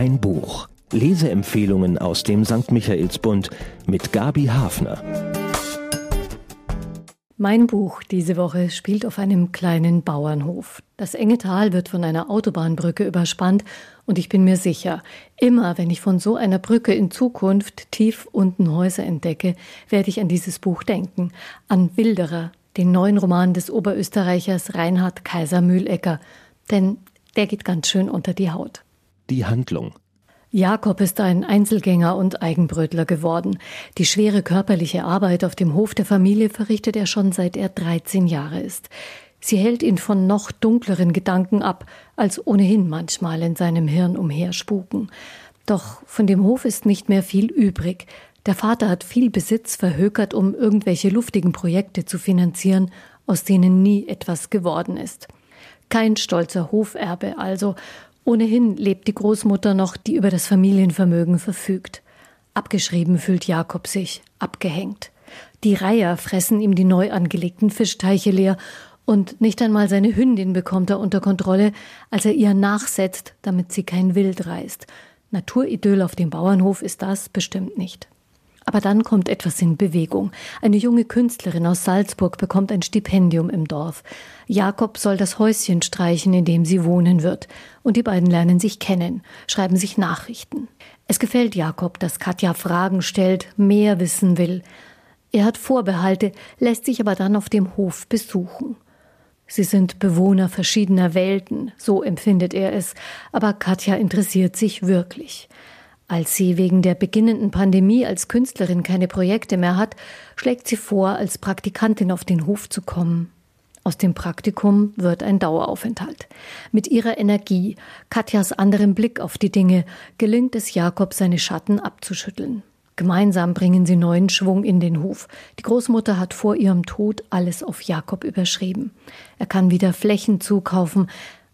Ein Buch. Leseempfehlungen aus dem St. Michaelsbund mit Gabi Hafner. Mein Buch diese Woche spielt auf einem kleinen Bauernhof. Das enge Tal wird von einer Autobahnbrücke überspannt und ich bin mir sicher, immer wenn ich von so einer Brücke in Zukunft tief unten Häuser entdecke, werde ich an dieses Buch denken, an Wilderer, den neuen Roman des Oberösterreichers Reinhard Kaiser Mühlecker, denn der geht ganz schön unter die Haut. Die Handlung. Jakob ist ein Einzelgänger und Eigenbrötler geworden. Die schwere körperliche Arbeit auf dem Hof der Familie verrichtet er schon seit er 13 Jahre ist. Sie hält ihn von noch dunkleren Gedanken ab, als ohnehin manchmal in seinem Hirn umherspuken. Doch von dem Hof ist nicht mehr viel übrig. Der Vater hat viel Besitz verhökert, um irgendwelche luftigen Projekte zu finanzieren, aus denen nie etwas geworden ist. Kein stolzer Hoferbe also, Ohnehin lebt die Großmutter noch, die über das Familienvermögen verfügt. Abgeschrieben fühlt Jakob sich, abgehängt. Die Reiher fressen ihm die neu angelegten Fischteiche leer und nicht einmal seine Hündin bekommt er unter Kontrolle, als er ihr nachsetzt, damit sie kein Wild reißt. Naturidyll auf dem Bauernhof ist das bestimmt nicht. Aber dann kommt etwas in Bewegung. Eine junge Künstlerin aus Salzburg bekommt ein Stipendium im Dorf. Jakob soll das Häuschen streichen, in dem sie wohnen wird. Und die beiden lernen sich kennen, schreiben sich Nachrichten. Es gefällt Jakob, dass Katja Fragen stellt, mehr wissen will. Er hat Vorbehalte, lässt sich aber dann auf dem Hof besuchen. Sie sind Bewohner verschiedener Welten, so empfindet er es, aber Katja interessiert sich wirklich. Als sie wegen der beginnenden Pandemie als Künstlerin keine Projekte mehr hat, schlägt sie vor, als Praktikantin auf den Hof zu kommen. Aus dem Praktikum wird ein Daueraufenthalt. Mit ihrer Energie, Katjas anderem Blick auf die Dinge, gelingt es Jakob, seine Schatten abzuschütteln. Gemeinsam bringen sie neuen Schwung in den Hof. Die Großmutter hat vor ihrem Tod alles auf Jakob überschrieben. Er kann wieder Flächen zukaufen.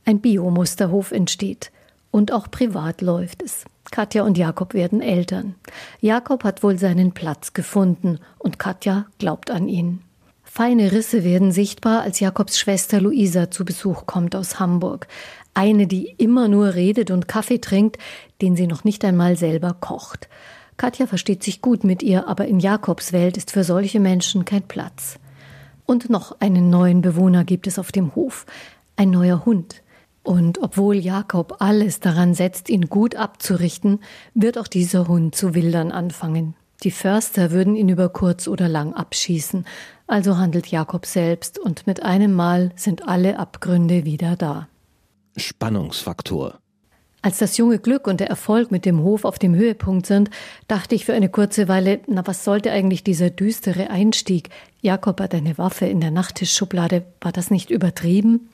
Ein Biomusterhof entsteht. Und auch privat läuft es. Katja und Jakob werden Eltern. Jakob hat wohl seinen Platz gefunden und Katja glaubt an ihn. Feine Risse werden sichtbar, als Jakobs Schwester Luisa zu Besuch kommt aus Hamburg. Eine, die immer nur redet und Kaffee trinkt, den sie noch nicht einmal selber kocht. Katja versteht sich gut mit ihr, aber in Jakobs Welt ist für solche Menschen kein Platz. Und noch einen neuen Bewohner gibt es auf dem Hof. Ein neuer Hund. Und obwohl Jakob alles daran setzt, ihn gut abzurichten, wird auch dieser Hund zu wildern anfangen. Die Förster würden ihn über kurz oder lang abschießen, also handelt Jakob selbst, und mit einem Mal sind alle Abgründe wieder da. Spannungsfaktor. Als das junge Glück und der Erfolg mit dem Hof auf dem Höhepunkt sind, dachte ich für eine kurze Weile, na was sollte eigentlich dieser düstere Einstieg? Jakob hat eine Waffe in der Nachttischschublade, war das nicht übertrieben?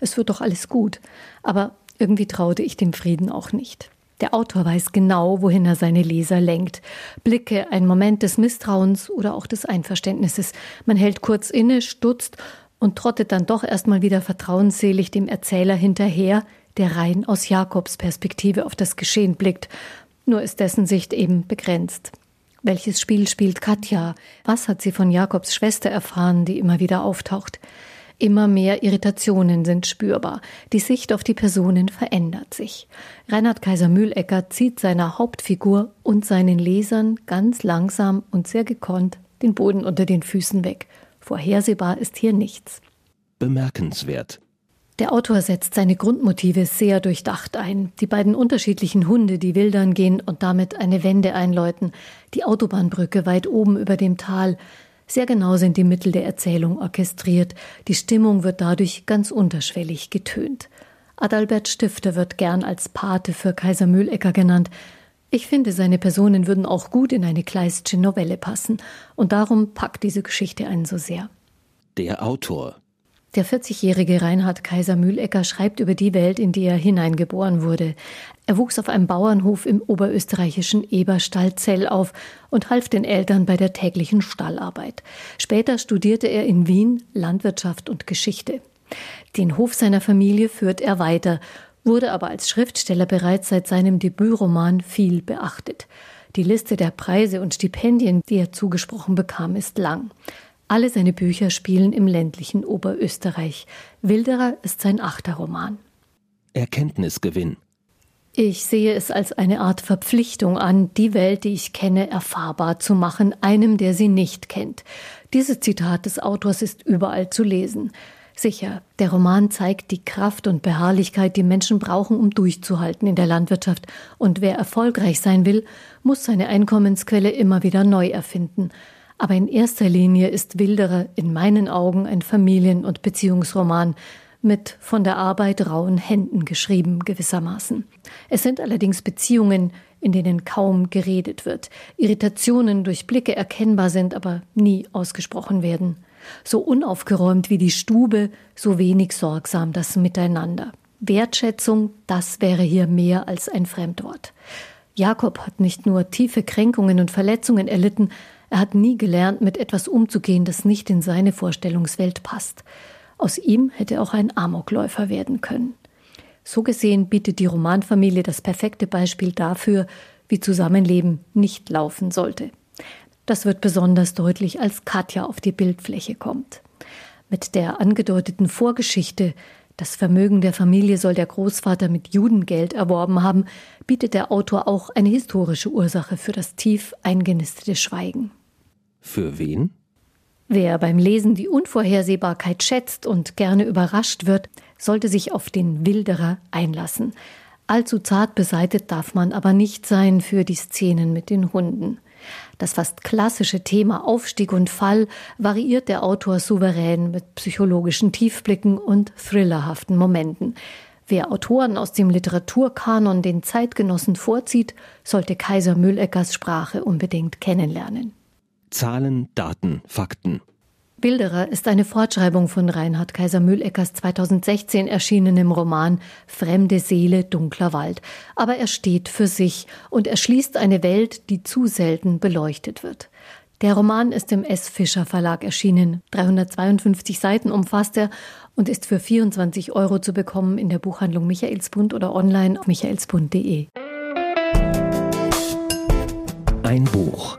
Es wird doch alles gut. Aber irgendwie traute ich dem Frieden auch nicht. Der Autor weiß genau, wohin er seine Leser lenkt. Blicke, ein Moment des Misstrauens oder auch des Einverständnisses. Man hält kurz inne, stutzt und trottet dann doch erstmal wieder vertrauensselig dem Erzähler hinterher, der rein aus Jakobs Perspektive auf das Geschehen blickt. Nur ist dessen Sicht eben begrenzt. Welches Spiel spielt Katja? Was hat sie von Jakobs Schwester erfahren, die immer wieder auftaucht? Immer mehr Irritationen sind spürbar. Die Sicht auf die Personen verändert sich. Reinhard Kaiser Mühlecker zieht seiner Hauptfigur und seinen Lesern ganz langsam und sehr gekonnt den Boden unter den Füßen weg. Vorhersehbar ist hier nichts. Bemerkenswert. Der Autor setzt seine Grundmotive sehr durchdacht ein. Die beiden unterschiedlichen Hunde, die wildern gehen und damit eine Wende einläuten, die Autobahnbrücke weit oben über dem Tal, sehr genau sind die Mittel der Erzählung orchestriert, die Stimmung wird dadurch ganz unterschwellig getönt. Adalbert Stifter wird gern als Pate für Kaiser Mühlecker genannt. Ich finde, seine Personen würden auch gut in eine Kleistsche Novelle passen, und darum packt diese Geschichte einen so sehr. Der Autor der 40-jährige Reinhard Kaiser Mühlecker schreibt über die Welt, in die er hineingeboren wurde. Er wuchs auf einem Bauernhof im oberösterreichischen Eberstall-Zell auf und half den Eltern bei der täglichen Stallarbeit. Später studierte er in Wien Landwirtschaft und Geschichte. Den Hof seiner Familie führt er weiter, wurde aber als Schriftsteller bereits seit seinem Debütroman viel beachtet. Die Liste der Preise und Stipendien, die er zugesprochen bekam, ist lang. Alle seine Bücher spielen im ländlichen Oberösterreich. Wilderer ist sein achter Roman. Erkenntnisgewinn. Ich sehe es als eine Art Verpflichtung an, die Welt, die ich kenne, erfahrbar zu machen, einem, der sie nicht kennt. Dieses Zitat des Autors ist überall zu lesen. Sicher, der Roman zeigt die Kraft und Beharrlichkeit, die Menschen brauchen, um durchzuhalten in der Landwirtschaft. Und wer erfolgreich sein will, muss seine Einkommensquelle immer wieder neu erfinden. Aber in erster Linie ist Wilderer in meinen Augen ein Familien- und Beziehungsroman, mit von der Arbeit rauen Händen geschrieben gewissermaßen. Es sind allerdings Beziehungen, in denen kaum geredet wird, Irritationen durch Blicke erkennbar sind, aber nie ausgesprochen werden. So unaufgeräumt wie die Stube, so wenig sorgsam das Miteinander. Wertschätzung, das wäre hier mehr als ein Fremdwort. Jakob hat nicht nur tiefe Kränkungen und Verletzungen erlitten, er hat nie gelernt, mit etwas umzugehen, das nicht in seine Vorstellungswelt passt. Aus ihm hätte auch ein Amokläufer werden können. So gesehen bietet die Romanfamilie das perfekte Beispiel dafür, wie Zusammenleben nicht laufen sollte. Das wird besonders deutlich, als Katja auf die Bildfläche kommt. Mit der angedeuteten Vorgeschichte, das Vermögen der Familie soll der Großvater mit Judengeld erworben haben, bietet der Autor auch eine historische Ursache für das tief eingenistete Schweigen. Für wen? Wer beim Lesen die Unvorhersehbarkeit schätzt und gerne überrascht wird, sollte sich auf den Wilderer einlassen. Allzu zart beseitet darf man aber nicht sein für die Szenen mit den Hunden. Das fast klassische Thema Aufstieg und Fall variiert der Autor souverän mit psychologischen Tiefblicken und thrillerhaften Momenten. Wer Autoren aus dem Literaturkanon den Zeitgenossen vorzieht, sollte Kaiser Mülleckers Sprache unbedingt kennenlernen. Zahlen, Daten, Fakten. Bilderer ist eine Fortschreibung von Reinhard Kaiser Mülleckers 2016 erschienenem Roman Fremde Seele, dunkler Wald. Aber er steht für sich und erschließt eine Welt, die zu selten beleuchtet wird. Der Roman ist im S. Fischer Verlag erschienen. 352 Seiten umfasst er und ist für 24 Euro zu bekommen in der Buchhandlung Michaelsbund oder online auf michaelsbund.de. Ein Buch